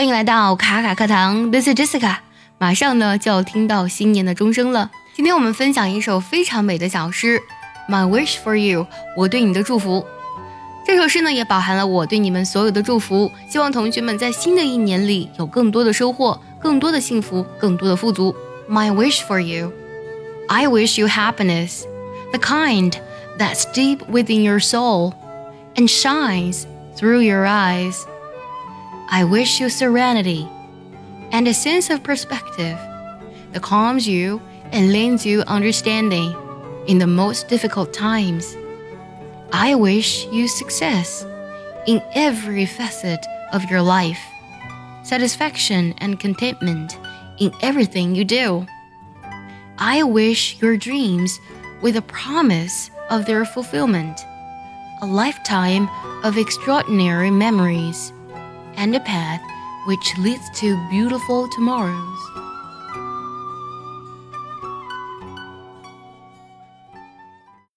欢迎来到卡卡课堂，This is Jessica。马上呢就要听到新年的钟声了。今天我们分享一首非常美的小诗，My wish for you，我对你的祝福。这首诗呢也包含了我对你们所有的祝福，希望同学们在新的一年里有更多的收获，更多的幸福，更多的富足。My wish for you，I wish you happiness，the kind that's deep within your soul and shines through your eyes. I wish you serenity and a sense of perspective that calms you and lends you understanding in the most difficult times. I wish you success in every facet of your life, satisfaction and contentment in everything you do. I wish your dreams with a promise of their fulfillment, a lifetime of extraordinary memories, and a path which leads to beautiful tomorrows.